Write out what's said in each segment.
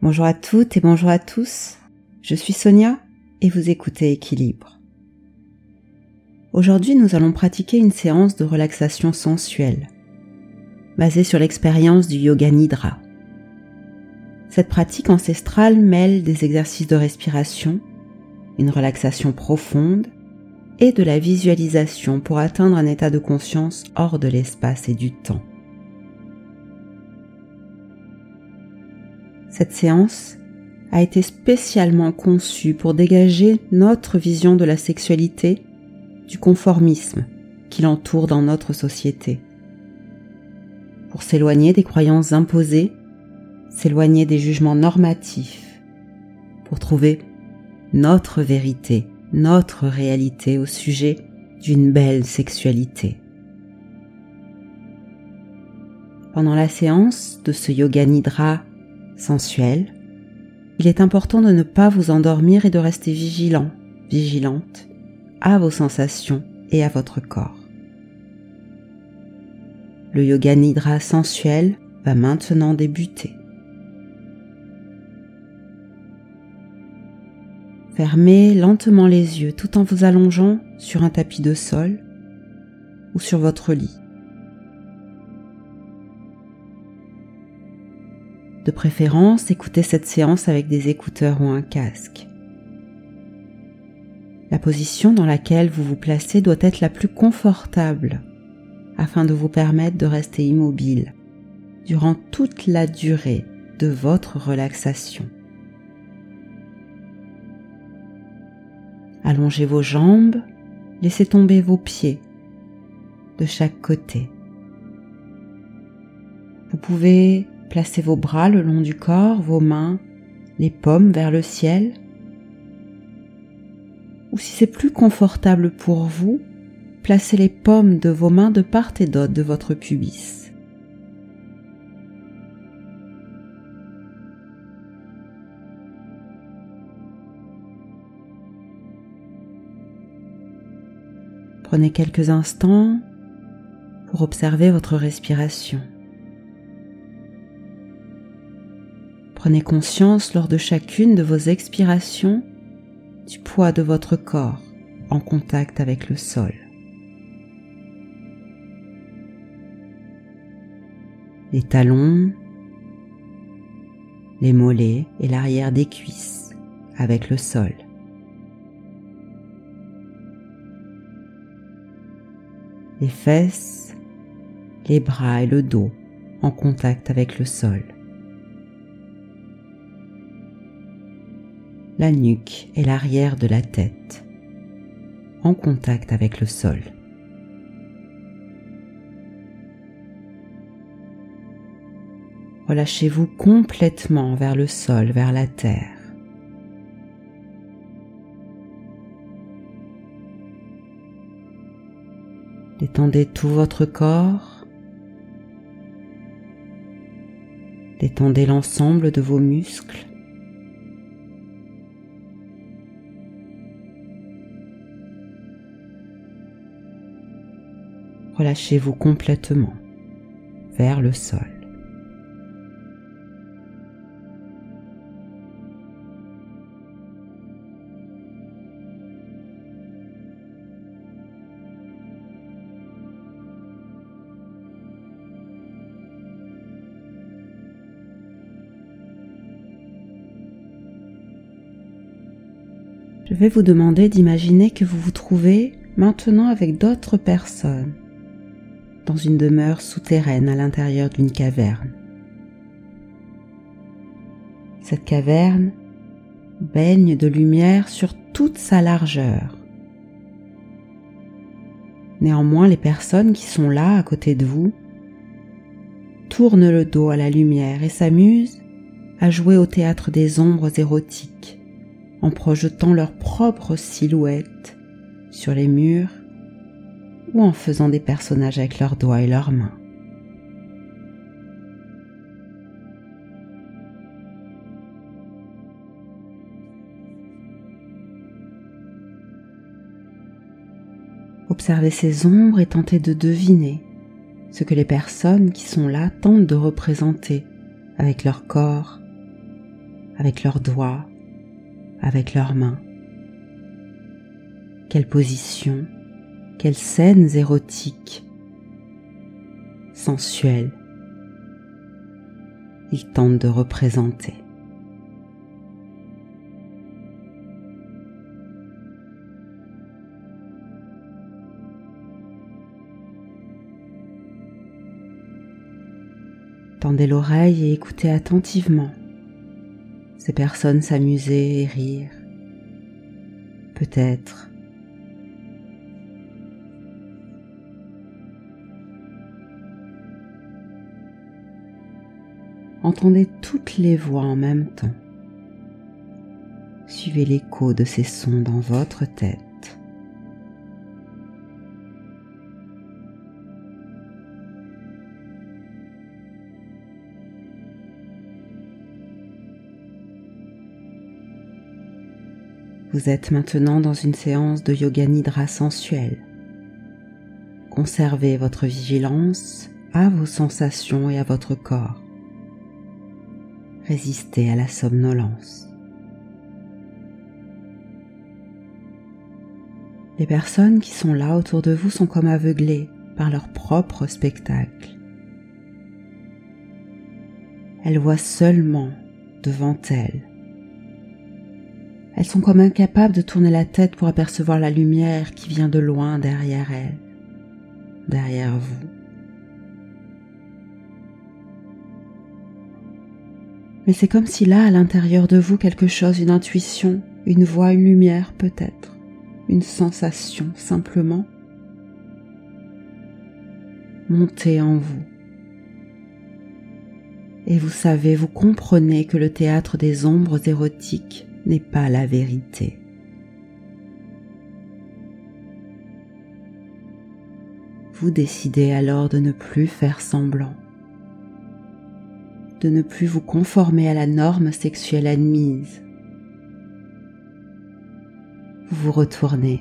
Bonjour à toutes et bonjour à tous. Je suis Sonia et vous écoutez Équilibre. Aujourd'hui, nous allons pratiquer une séance de relaxation sensuelle basée sur l'expérience du yoga nidra. Cette pratique ancestrale mêle des exercices de respiration, une relaxation profonde et de la visualisation pour atteindre un état de conscience hors de l'espace et du temps. Cette séance a été spécialement conçue pour dégager notre vision de la sexualité du conformisme qui l'entoure dans notre société. Pour s'éloigner des croyances imposées, s'éloigner des jugements normatifs, pour trouver notre vérité, notre réalité au sujet d'une belle sexualité. Pendant la séance de ce yoga nidra sensuel, il est important de ne pas vous endormir et de rester vigilant, vigilante à vos sensations et à votre corps. Le yoga nidra sensuel va maintenant débuter. Fermez lentement les yeux tout en vous allongeant sur un tapis de sol ou sur votre lit. De préférence, écoutez cette séance avec des écouteurs ou un casque. La position dans laquelle vous vous placez doit être la plus confortable afin de vous permettre de rester immobile durant toute la durée de votre relaxation. Allongez vos jambes, laissez tomber vos pieds de chaque côté. Vous pouvez Placez vos bras le long du corps, vos mains, les paumes vers le ciel. Ou si c'est plus confortable pour vous, placez les paumes de vos mains de part et d'autre de votre pubis. Prenez quelques instants pour observer votre respiration. Prenez conscience lors de chacune de vos expirations du poids de votre corps en contact avec le sol. Les talons, les mollets et l'arrière des cuisses avec le sol. Les fesses, les bras et le dos en contact avec le sol. La nuque et l'arrière de la tête en contact avec le sol. Relâchez-vous complètement vers le sol, vers la terre. Détendez tout votre corps. Détendez l'ensemble de vos muscles. Relâchez-vous complètement vers le sol. Je vais vous demander d'imaginer que vous vous trouvez maintenant avec d'autres personnes dans une demeure souterraine à l'intérieur d'une caverne. Cette caverne baigne de lumière sur toute sa largeur. Néanmoins, les personnes qui sont là à côté de vous tournent le dos à la lumière et s'amusent à jouer au théâtre des ombres érotiques en projetant leurs propres silhouettes sur les murs ou en faisant des personnages avec leurs doigts et leurs mains. Observez ces ombres et tentez de deviner ce que les personnes qui sont là tentent de représenter avec leur corps, avec leurs doigts, avec leurs mains. Quelle position, quelles scènes érotiques, sensuelles, ils tentent de représenter. Tendez l'oreille et écoutez attentivement ces personnes s'amuser et rire. Peut-être. Entendez toutes les voix en même temps. Suivez l'écho de ces sons dans votre tête. Vous êtes maintenant dans une séance de yoga nidra sensuel. Conservez votre vigilance à vos sensations et à votre corps. Résistez à la somnolence. Les personnes qui sont là autour de vous sont comme aveuglées par leur propre spectacle. Elles voient seulement devant elles elles sont comme incapables de tourner la tête pour apercevoir la lumière qui vient de loin derrière elles, derrière vous. Mais c'est comme si là, à l'intérieur de vous, quelque chose, une intuition, une voix, une lumière peut-être, une sensation simplement, montait en vous. Et vous savez, vous comprenez que le théâtre des ombres érotiques n'est pas la vérité. Vous décidez alors de ne plus faire semblant, de ne plus vous conformer à la norme sexuelle admise. Vous vous retournez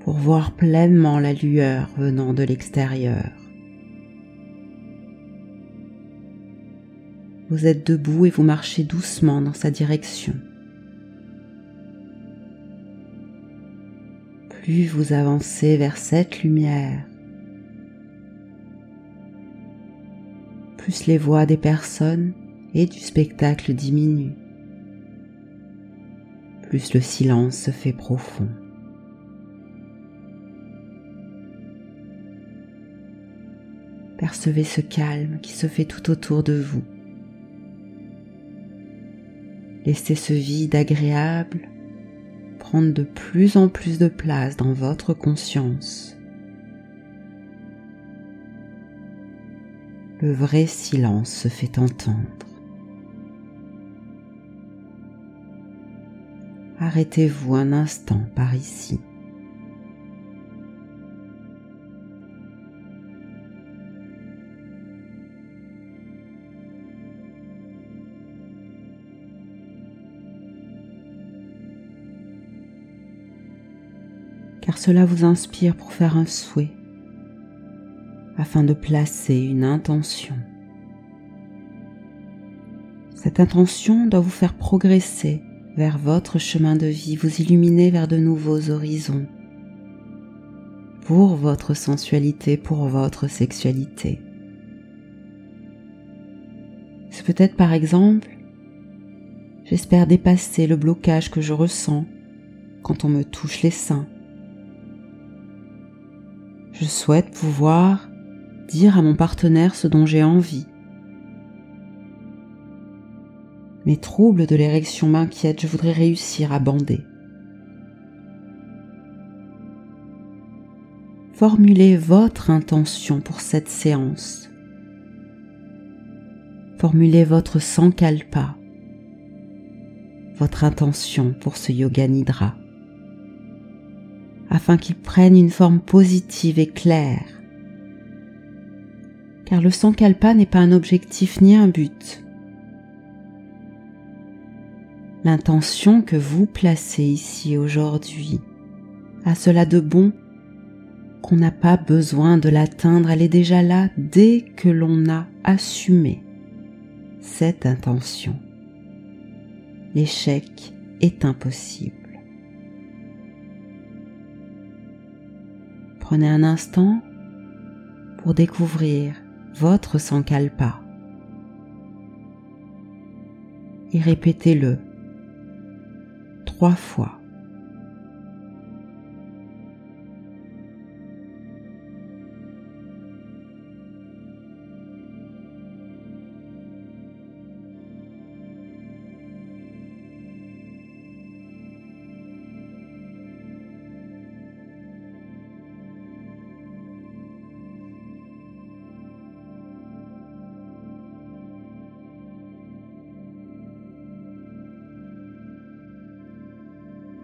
pour voir pleinement la lueur venant de l'extérieur. Vous êtes debout et vous marchez doucement dans sa direction. Plus vous avancez vers cette lumière, plus les voix des personnes et du spectacle diminuent, plus le silence se fait profond. Percevez ce calme qui se fait tout autour de vous. Laissez ce vide agréable prendre de plus en plus de place dans votre conscience. Le vrai silence se fait entendre. Arrêtez-vous un instant par ici. car cela vous inspire pour faire un souhait afin de placer une intention. Cette intention doit vous faire progresser vers votre chemin de vie, vous illuminer vers de nouveaux horizons pour votre sensualité, pour votre sexualité. C'est peut-être par exemple, j'espère dépasser le blocage que je ressens quand on me touche les seins je souhaite pouvoir dire à mon partenaire ce dont j'ai envie. Mes troubles de l'érection m'inquiètent, je voudrais réussir à bander. Formulez votre intention pour cette séance. Formulez votre sankalpa, votre intention pour ce yoga nidra afin qu'il prenne une forme positive et claire. Car le sankalpa n'est pas un objectif ni un but. L'intention que vous placez ici aujourd'hui a cela de bon qu'on n'a pas besoin de l'atteindre, elle est déjà là dès que l'on a assumé cette intention l'échec est impossible. Prenez un instant pour découvrir votre sankalpa et répétez-le trois fois.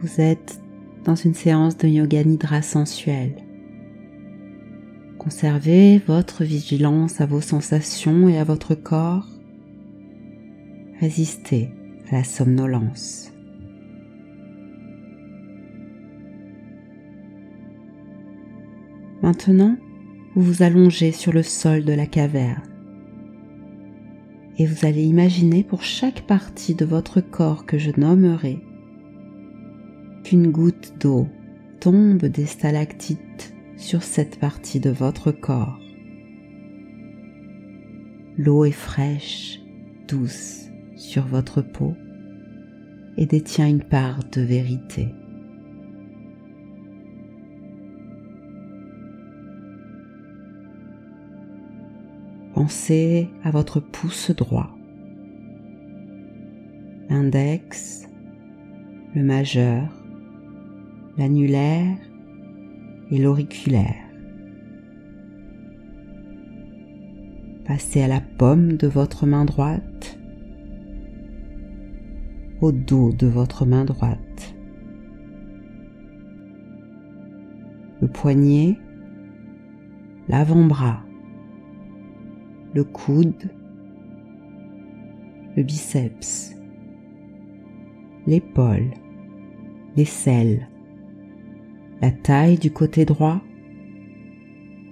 Vous êtes dans une séance de yoga nidra sensuel. Conservez votre vigilance à vos sensations et à votre corps. Résistez à la somnolence. Maintenant, vous vous allongez sur le sol de la caverne et vous allez imaginer pour chaque partie de votre corps que je nommerai qu'une goutte d'eau tombe des stalactites sur cette partie de votre corps. L'eau est fraîche, douce sur votre peau et détient une part de vérité. Pensez à votre pouce droit, l'index, le majeur, l'annulaire et l'auriculaire. Passez à la paume de votre main droite, au dos de votre main droite, le poignet, l'avant-bras, le coude, le biceps, l'épaule, l'aisselle, la taille du côté droit,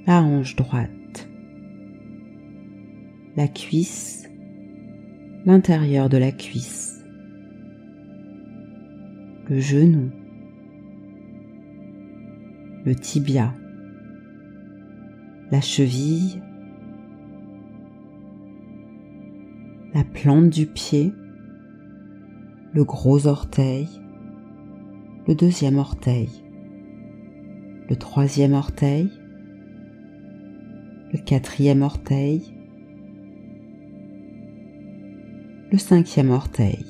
la hanche droite, la cuisse, l'intérieur de la cuisse, le genou, le tibia, la cheville, la plante du pied, le gros orteil, le deuxième orteil, le troisième orteil, le quatrième orteil, le cinquième orteil.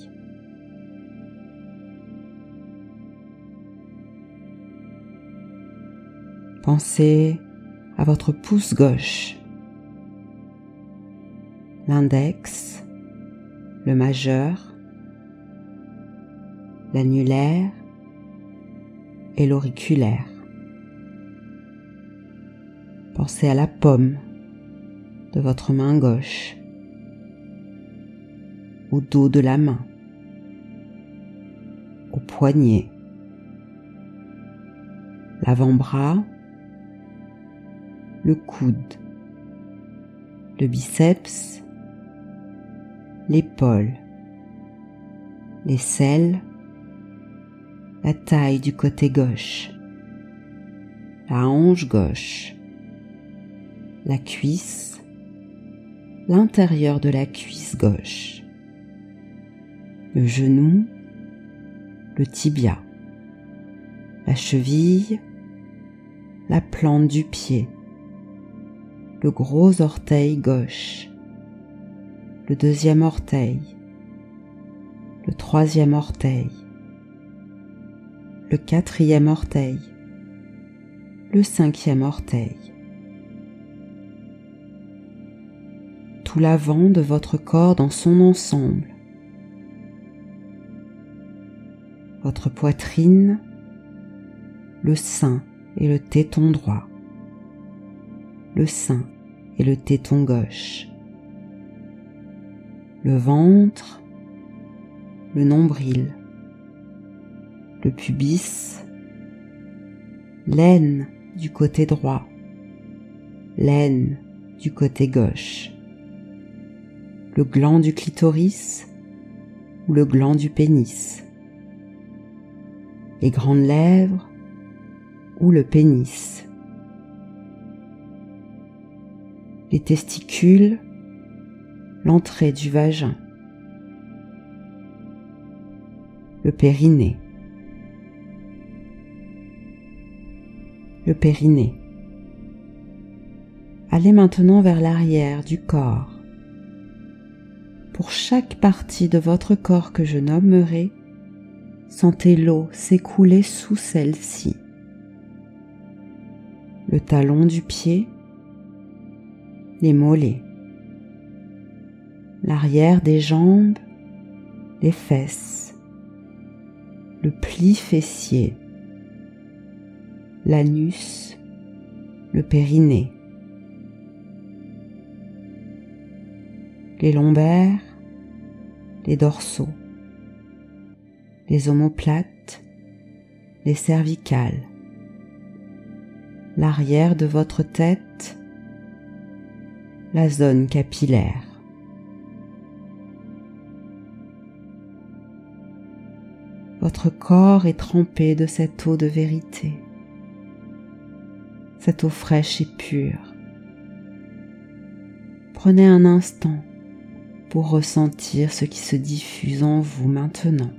Pensez à votre pouce gauche, l'index, le majeur, l'annulaire. Et l'auriculaire. Pensez à la paume de votre main gauche, au dos de la main, au poignet, l'avant-bras, le coude, le biceps, l'épaule, l'aisselle, la taille du côté gauche, la hanche gauche, la cuisse, l'intérieur de la cuisse gauche, le genou, le tibia, la cheville, la plante du pied, le gros orteil gauche, le deuxième orteil, le troisième orteil, le quatrième orteil, le cinquième orteil. L'avant de votre corps dans son ensemble. Votre poitrine, le sein et le téton droit, le sein et le téton gauche, le ventre, le nombril, le pubis, l'aine du côté droit, l'aine du côté gauche le gland du clitoris, ou le gland du pénis, les grandes lèvres ou le pénis, les testicules, l'entrée du vagin, le périnée, le périnée. Allez maintenant vers l'arrière du corps. Pour chaque partie de votre corps que je nommerai, sentez l'eau s'écouler sous celle-ci. Le talon du pied, les mollets, l'arrière des jambes, les fesses, le pli fessier, l'anus, le périnée, les lombaires, les dorsaux, les omoplates, les cervicales, l'arrière de votre tête, la zone capillaire. Votre corps est trempé de cette eau de vérité, cette eau fraîche et pure. Prenez un instant pour ressentir ce qui se diffuse en vous maintenant.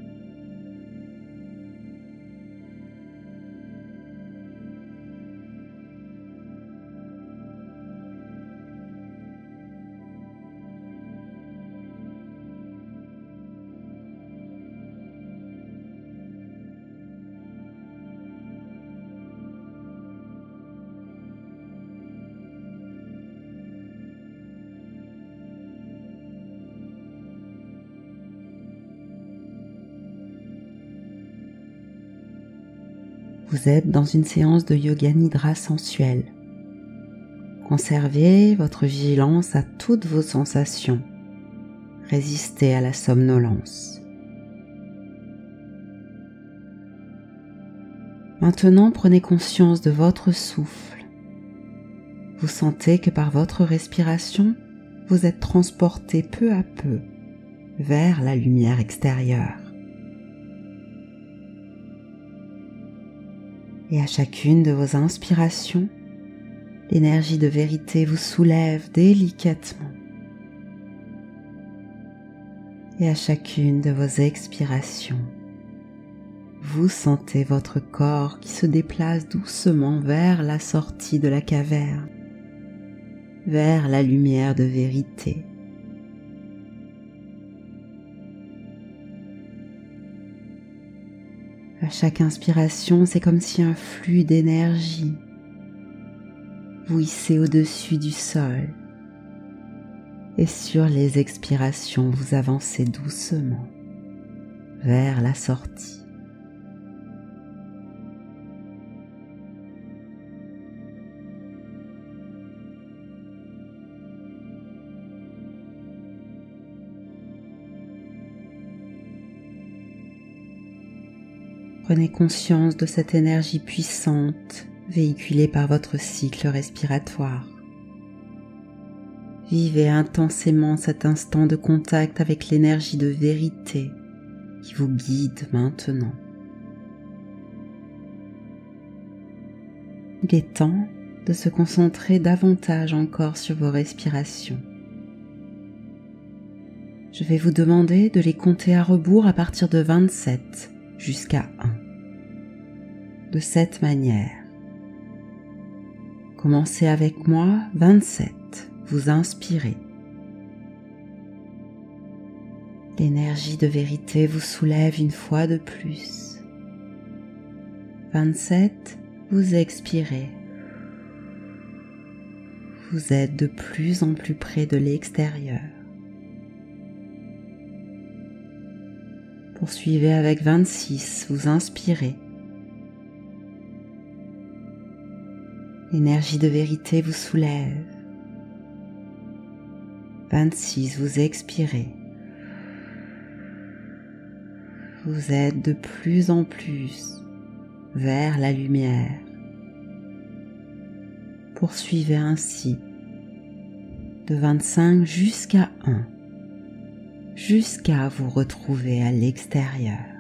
Vous êtes dans une séance de yoga nidra sensuel. Conservez votre vigilance à toutes vos sensations. Résistez à la somnolence. Maintenant, prenez conscience de votre souffle. Vous sentez que par votre respiration, vous êtes transporté peu à peu vers la lumière extérieure. Et à chacune de vos inspirations, l'énergie de vérité vous soulève délicatement. Et à chacune de vos expirations, vous sentez votre corps qui se déplace doucement vers la sortie de la caverne, vers la lumière de vérité. À chaque inspiration, c'est comme si un flux d'énergie vous hissait au-dessus du sol. Et sur les expirations, vous avancez doucement vers la sortie. Prenez conscience de cette énergie puissante véhiculée par votre cycle respiratoire. Vivez intensément cet instant de contact avec l'énergie de vérité qui vous guide maintenant. Il est temps de se concentrer davantage encore sur vos respirations. Je vais vous demander de les compter à rebours à partir de 27 jusqu'à 1. De cette manière, commencez avec moi 27. Vous inspirez. L'énergie de vérité vous soulève une fois de plus. 27. Vous expirez. Vous êtes de plus en plus près de l'extérieur. Poursuivez avec 26, vous inspirez. L'énergie de vérité vous soulève. 26, vous expirez. Vous êtes de plus en plus vers la lumière. Poursuivez ainsi de 25 jusqu'à 1. Jusqu'à vous retrouver à l'extérieur.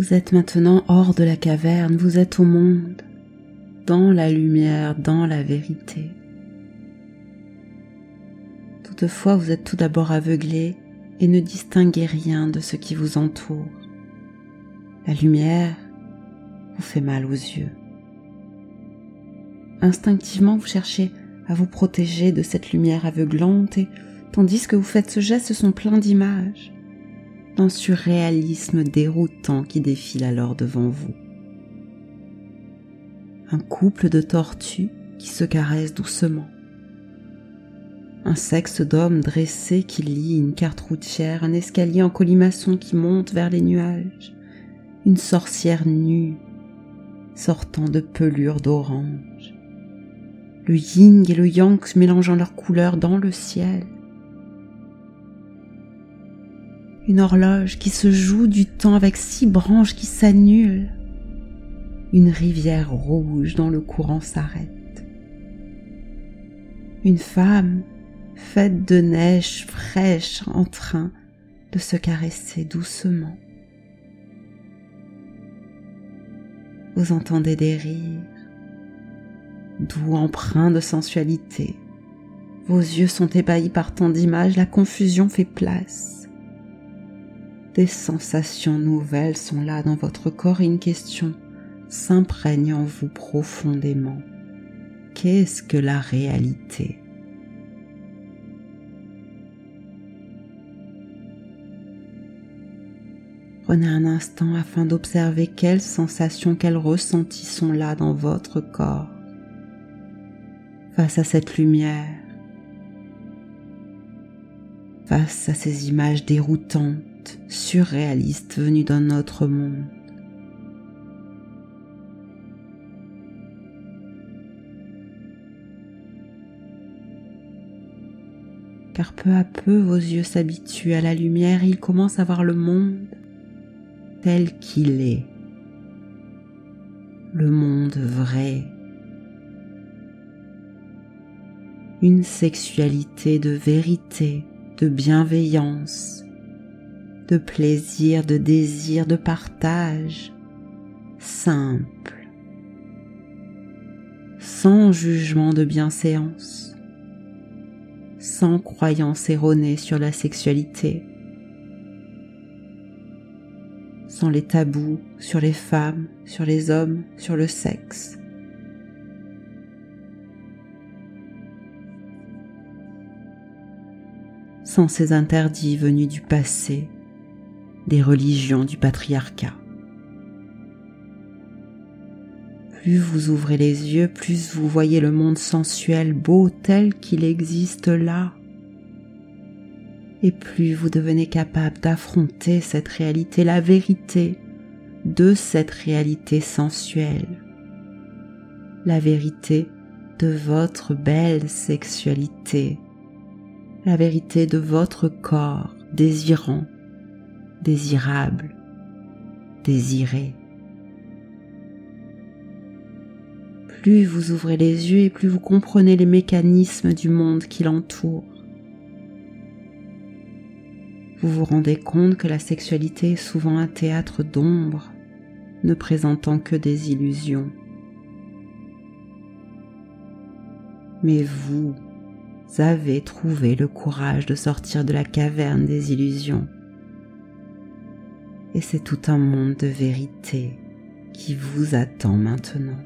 Vous êtes maintenant hors de la caverne, vous êtes au monde, dans la lumière, dans la vérité. Toutefois, vous êtes tout d'abord aveuglé et ne distinguez rien de ce qui vous entoure. La lumière vous fait mal aux yeux. Instinctivement, vous cherchez à vous protéger de cette lumière aveuglante et tandis que vous faites ce geste, sont pleins d'images d'un surréalisme déroutant qui défile alors devant vous. Un couple de tortues qui se caressent doucement. Un sexe d'homme dressé qui lit une carte routière, un escalier en colimaçon qui monte vers les nuages, une sorcière nue sortant de pelures d'orange, le yin et le yang mélangeant leurs couleurs dans le ciel, une horloge qui se joue du temps avec six branches qui s'annulent, une rivière rouge dont le courant s'arrête, une femme faite de neige fraîche en train de se caresser doucement. Vous entendez des rires, doux empreints de sensualité. Vos yeux sont ébahis par tant d'images, la confusion fait place. Des sensations nouvelles sont là dans votre corps et une question s'imprègne en vous profondément. Qu'est-ce que la réalité? Prenez un instant afin d'observer quelles sensations, quels ressentis sont là dans votre corps face à cette lumière, face à ces images déroutantes surréaliste venu d'un autre monde. car peu à peu vos yeux s'habituent à la lumière et ils commencent à voir le monde tel qu'il est, le monde vrai, une sexualité de vérité, de bienveillance, de plaisir, de désir, de partage, simple, sans jugement de bienséance, sans croyance erronée sur la sexualité, sans les tabous sur les femmes, sur les hommes, sur le sexe. sans ces interdits venus du passé, des religions du patriarcat. Plus vous ouvrez les yeux, plus vous voyez le monde sensuel beau tel qu'il existe là. Et plus vous devenez capable d'affronter cette réalité, la vérité de cette réalité sensuelle, la vérité de votre belle sexualité, la vérité de votre corps désirant, désirable, désiré. Plus vous ouvrez les yeux et plus vous comprenez les mécanismes du monde qui l'entoure. Vous vous rendez compte que la sexualité est souvent un théâtre d'ombre, ne présentant que des illusions. Mais vous, avez trouvé le courage de sortir de la caverne des illusions. Et c'est tout un monde de vérité qui vous attend maintenant.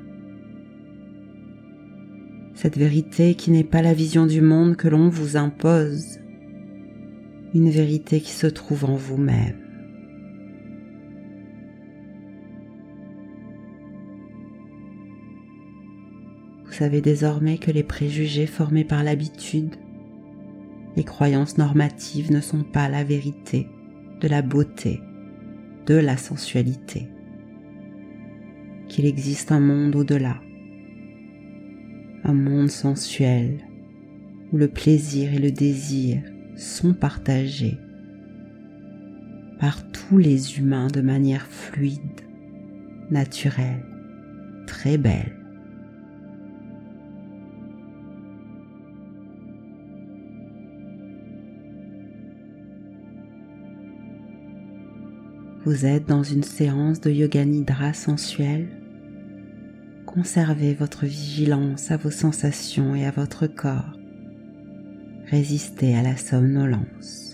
Cette vérité qui n'est pas la vision du monde que l'on vous impose, une vérité qui se trouve en vous-même. Vous savez désormais que les préjugés formés par l'habitude, les croyances normatives ne sont pas la vérité de la beauté, de la sensualité, qu'il existe un monde au-delà, un monde sensuel où le plaisir et le désir sont partagés par tous les humains de manière fluide, naturelle, très belle. Vous êtes dans une séance de yoga nidra sensuel. Conservez votre vigilance à vos sensations et à votre corps. Résistez à la somnolence.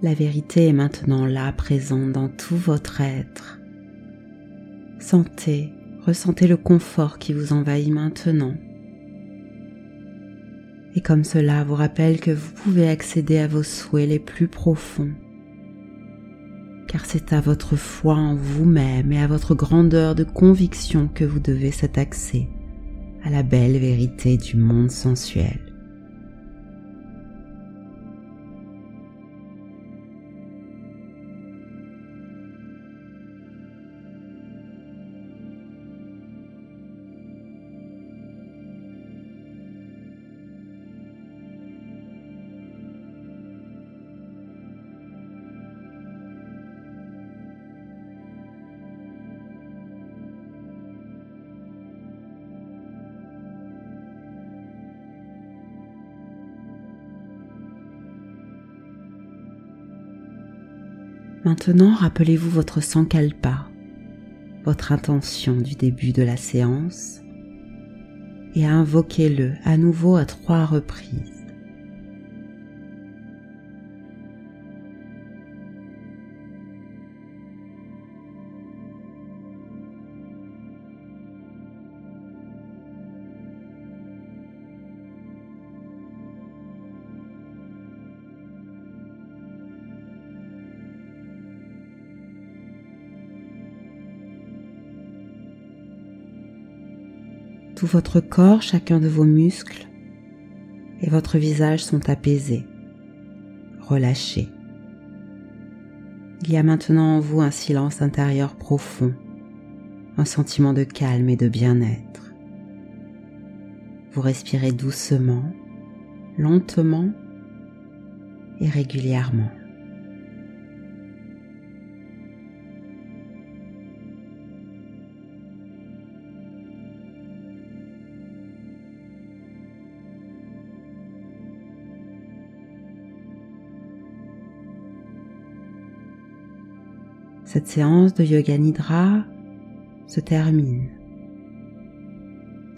La vérité est maintenant là, présente dans tout votre être. Sentez, ressentez le confort qui vous envahit maintenant. Et comme cela vous rappelle que vous pouvez accéder à vos souhaits les plus profonds. Car c'est à votre foi en vous-même et à votre grandeur de conviction que vous devez cet accès à la belle vérité du monde sensuel. Maintenant, rappelez-vous votre sankalpa, votre intention du début de la séance, et invoquez-le à nouveau à trois reprises. Tout votre corps, chacun de vos muscles et votre visage sont apaisés, relâchés. Il y a maintenant en vous un silence intérieur profond, un sentiment de calme et de bien-être. Vous respirez doucement, lentement et régulièrement. Cette séance de Yoga Nidra se termine.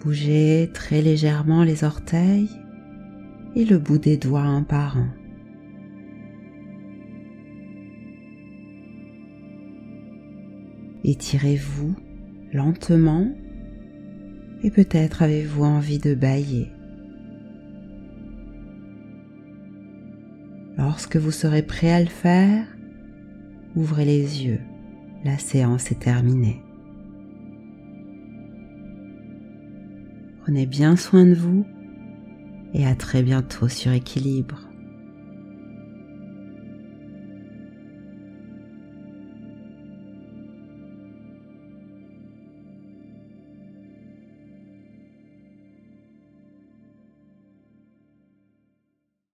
Bougez très légèrement les orteils et le bout des doigts un par un. Étirez-vous lentement et peut-être avez-vous envie de bailler. Lorsque vous serez prêt à le faire, ouvrez les yeux. La séance est terminée. Prenez bien soin de vous et à très bientôt sur équilibre.